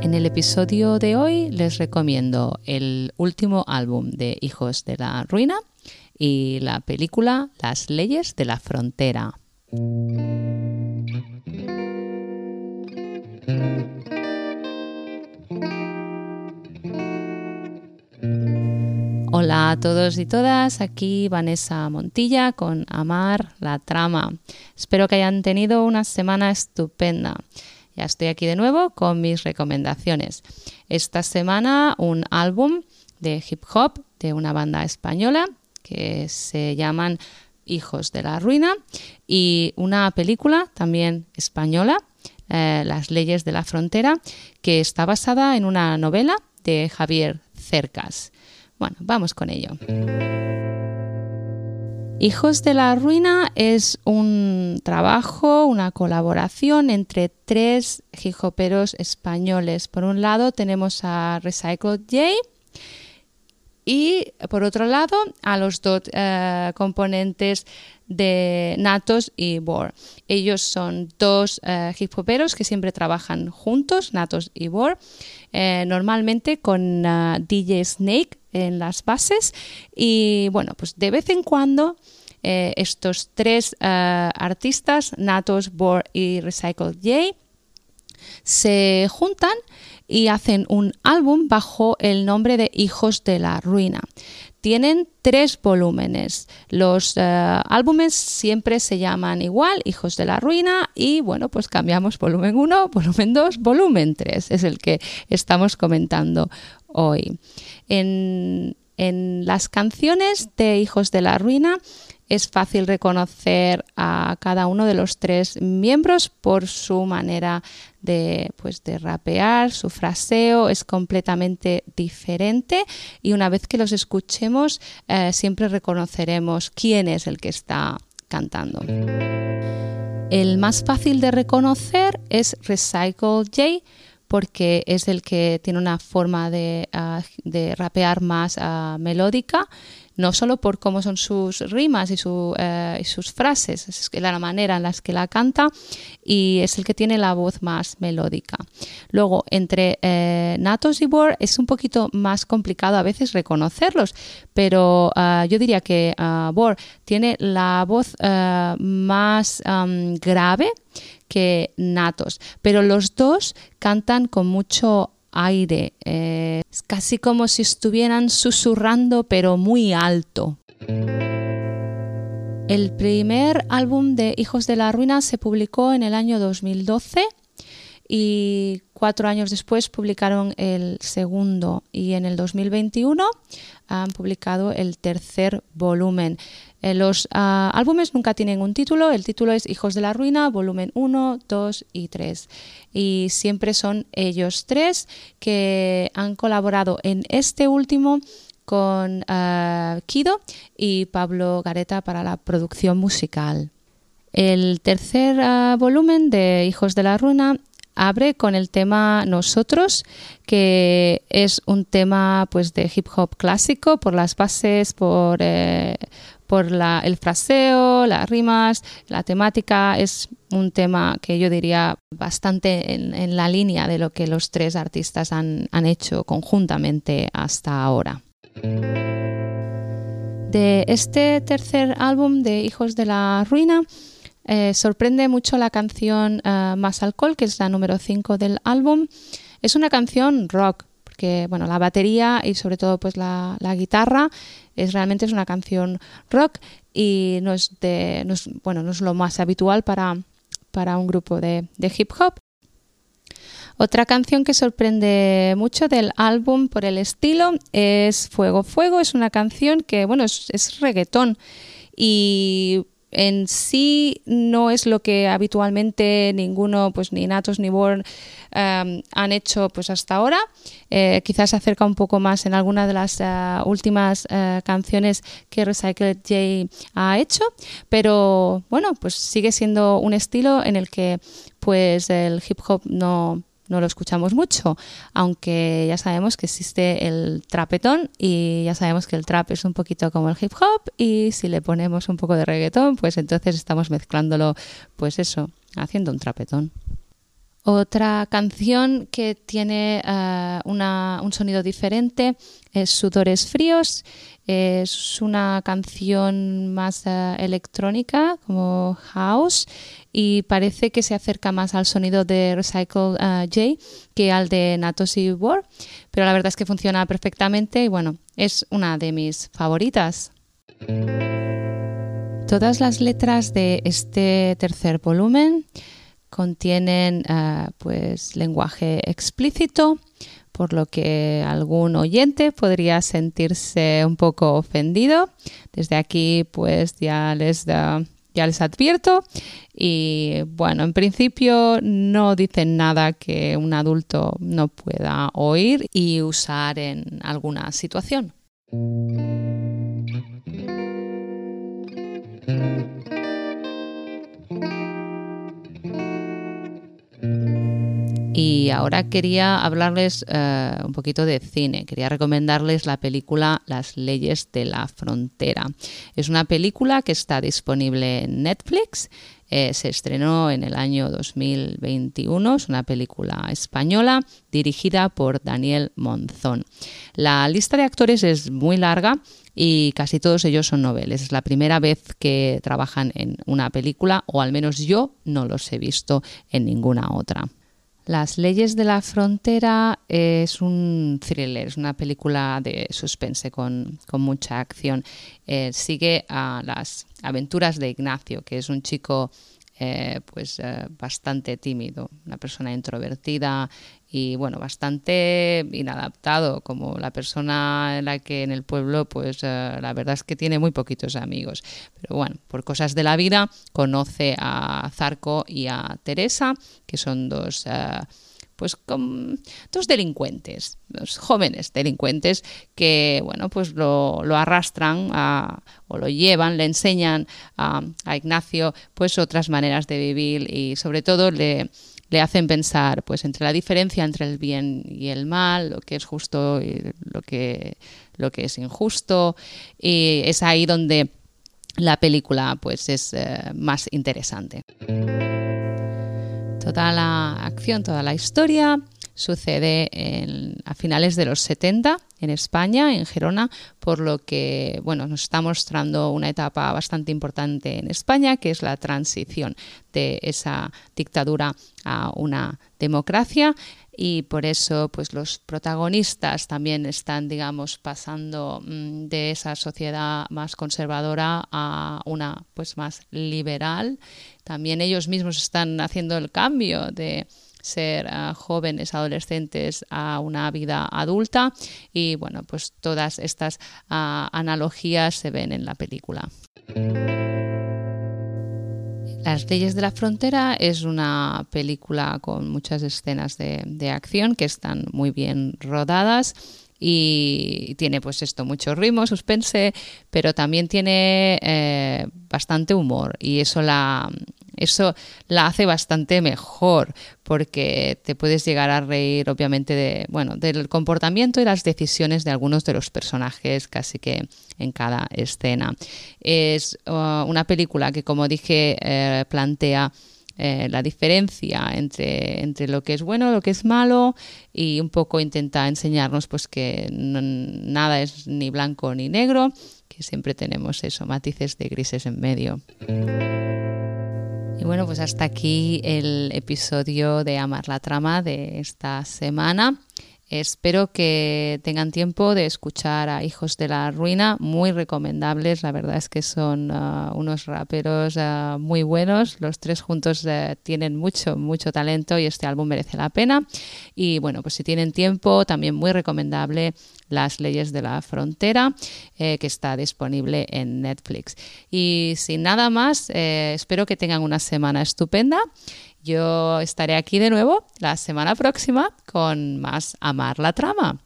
En el episodio de hoy les recomiendo el último álbum de Hijos de la Ruina y la película Las leyes de la frontera. Hola a todos y todas, aquí Vanessa Montilla con Amar la Trama. Espero que hayan tenido una semana estupenda. Ya estoy aquí de nuevo con mis recomendaciones. Esta semana un álbum de hip hop de una banda española que se llaman Hijos de la Ruina y una película también española, eh, Las leyes de la frontera, que está basada en una novela de Javier Cercas. Bueno, vamos con ello. Hijos de la Ruina es un trabajo, una colaboración entre tres hijoperos españoles. Por un lado tenemos a Recycle J y por otro lado a los dos eh, componentes de Natos y Bor. Ellos son dos eh, hip hoperos que siempre trabajan juntos, Natos y Bor, eh, normalmente con DJ Snake en las bases y bueno, pues de vez en cuando estos tres artistas, Natos, Bor y Recycle J, se juntan y hacen un álbum bajo el nombre de Hijos de la Ruina. Tienen tres volúmenes. Los eh, álbumes siempre se llaman igual, Hijos de la Ruina, y bueno, pues cambiamos volumen 1, volumen 2, volumen 3. Es el que estamos comentando hoy. En, en las canciones de Hijos de la Ruina es fácil reconocer a cada uno de los tres miembros por su manera de, pues, de rapear, su fraseo es completamente diferente y una vez que los escuchemos eh, siempre reconoceremos quién es el que está cantando. El más fácil de reconocer es Recycle J porque es el que tiene una forma de, ah, rapear más ah, melódica no solo por cómo son sus rimas y, eh, sus frases, es la manera en la que la canta y es el que tiene la voz más melódica. Luego, entre eh, Natos y Bor es un poquito más complicado a veces reconocerlos, pero eh, yo diría que Bor tiene la voz más grave que Natos, pero los dos cantan con mucho aire. Eh, es casi como si estuvieran susurrando pero muy alto. El primer álbum de Hijos de la Ruina se publicó en el año 2012 y cuatro años después publicaron el segundo y en el 2021 han publicado el tercer volumen. Eh, los ah, álbumes nunca tienen un título, el título es Hijos de la Ruina, volumen 1, 2 y 3. Y siempre son ellos tres que han colaborado en este último con ah, Kido y Pablo Gareta para la producción musical. El tercer ah, volumen de Hijos de la Ruina abre con el tema Nosotros, que es un tema pues de hip hop clásico por las bases, por, eh, por el fraseo, las rimas, la temática. Es un tema que yo diría bastante en, la línea de lo que los tres artistas han, han hecho conjuntamente hasta ahora. De este tercer álbum de Hijos de la Ruina, eh, sorprende mucho la canción eh, Más Alcohol, que es la número 5 del álbum. Es una canción rock, porque bueno, la batería y sobre todo pues la, guitarra es realmente es una canción rock y no es de bueno no es lo más habitual para, para un grupo de, hip hop otra canción que sorprende mucho del álbum por el estilo es Fuego Fuego es una canción que bueno es, es reggaetón y en sí no es lo que habitualmente ninguno, pues ni Natos ni Born em, han hecho pues hasta ahora. Eh, quizás se acerca un poco más en alguna de las eh, últimas eh, canciones que Recycled J ha hecho, pero bueno, pues sigue siendo un estilo en el que pues el hip hop no no lo escuchamos mucho, aunque ya sabemos que existe el trapetón y ya sabemos que el trap es un poquito como el hip hop y si le ponemos un poco de reggaetón, pues entonces estamos mezclándolo, pues eso, haciendo un trapetón. Otra canción que tiene una, un sonido diferente es Sudores Fríos. Es una canción más uh, electrónica, como house, y parece que se acerca más al sonido de Recycle uh, J que al de Natosi War, pero la verdad es que funciona perfectamente y bueno, es una de mis favoritas. Todas las letras de este tercer volumen contienen uh, pues lenguaje explícito, por lo que algún oyente podría sentirse un poco ofendido. Desde aquí pues ya les da ya les advierto y bueno, en principio no dicen nada que un adulto no pueda oír y usar en alguna situación. Y ahora quería hablarles eh, un poquito de cine. Quería recomendarles la película Las leyes de la frontera. Es una película que está disponible en Netflix. Eh, se estrenó en el año 2021. Es una película española dirigida por Daniel Monzón. La lista de actores es muy larga y casi todos ellos son noveles. Es la primera vez que trabajan en una película, o al menos yo no los he visto en ninguna otra. Las leyes de la frontera es un thriller, es una película de suspense con, mucha acción. Eh, sigue a las aventuras de Ignacio, que es un chico eh, pues eh, bastante tímido, una persona introvertida y bueno, bastante inadaptado, como la persona en la que en el pueblo, pues eh, la verdad es que tiene muy poquitos amigos. Pero bueno, por cosas de la vida, conoce a Zarco y a Teresa, que son dos pues con dos delincuentes, dos jóvenes delincuentes que bueno pues lo, arrastran o lo llevan, le enseñan a, Ignacio pues otras maneras de vivir y sobre todo le, le hacen pensar pues entre la diferencia entre el bien y el mal, lo que es justo y lo que, lo que es injusto y es ahí donde la película pues es eh, más interesante. Toda la acción, toda la historia sucede a finales de los 70 en España, en Gerona, por lo que bueno, nos está mostrando una etapa bastante importante en España, que es la transición de esa dictadura a una democracia y por eso pues los protagonistas también están digamos pasando mm, de esa sociedad más conservadora a una pues más liberal. También ellos mismos están haciendo el cambio de ser ah, jóvenes adolescentes a una vida adulta y bueno pues todas estas ah, analogías se ven en la película las leyes de la frontera es una película con muchas escenas de, acción que están muy bien rodadas y tiene pues esto mucho ritmo, suspense, pero también tiene eh, bastante humor y eso la, eso la hace bastante mejor porque te puedes llegar a reír obviamente de, bueno, del comportamiento y las decisiones de algunos de los personajes casi que en cada escena. Es uh, una película que como dije eh, plantea eh, la diferencia entre, entre lo que es bueno, lo que es malo y un poco intenta enseñarnos pues que nada es ni blanco ni negro, que siempre tenemos eso, matices de grises en medio. Y bueno, pues hasta aquí el episodio de Amar la Trama de esta semana. Espero que tengan tiempo de escuchar a Hijos de la Ruina, muy recomendables, la verdad es que son uh, unos raperos uh, muy buenos, los tres juntos uh, tienen mucho, mucho talento y este álbum merece la pena. Y bueno, pues si tienen tiempo, también muy recomendable Las leyes de la frontera, eh, que está disponible en Netflix. Y sin nada más, eh, espero que tengan una semana estupenda yo estaré aquí de nuevo la semana próxima con más Amar la Trama.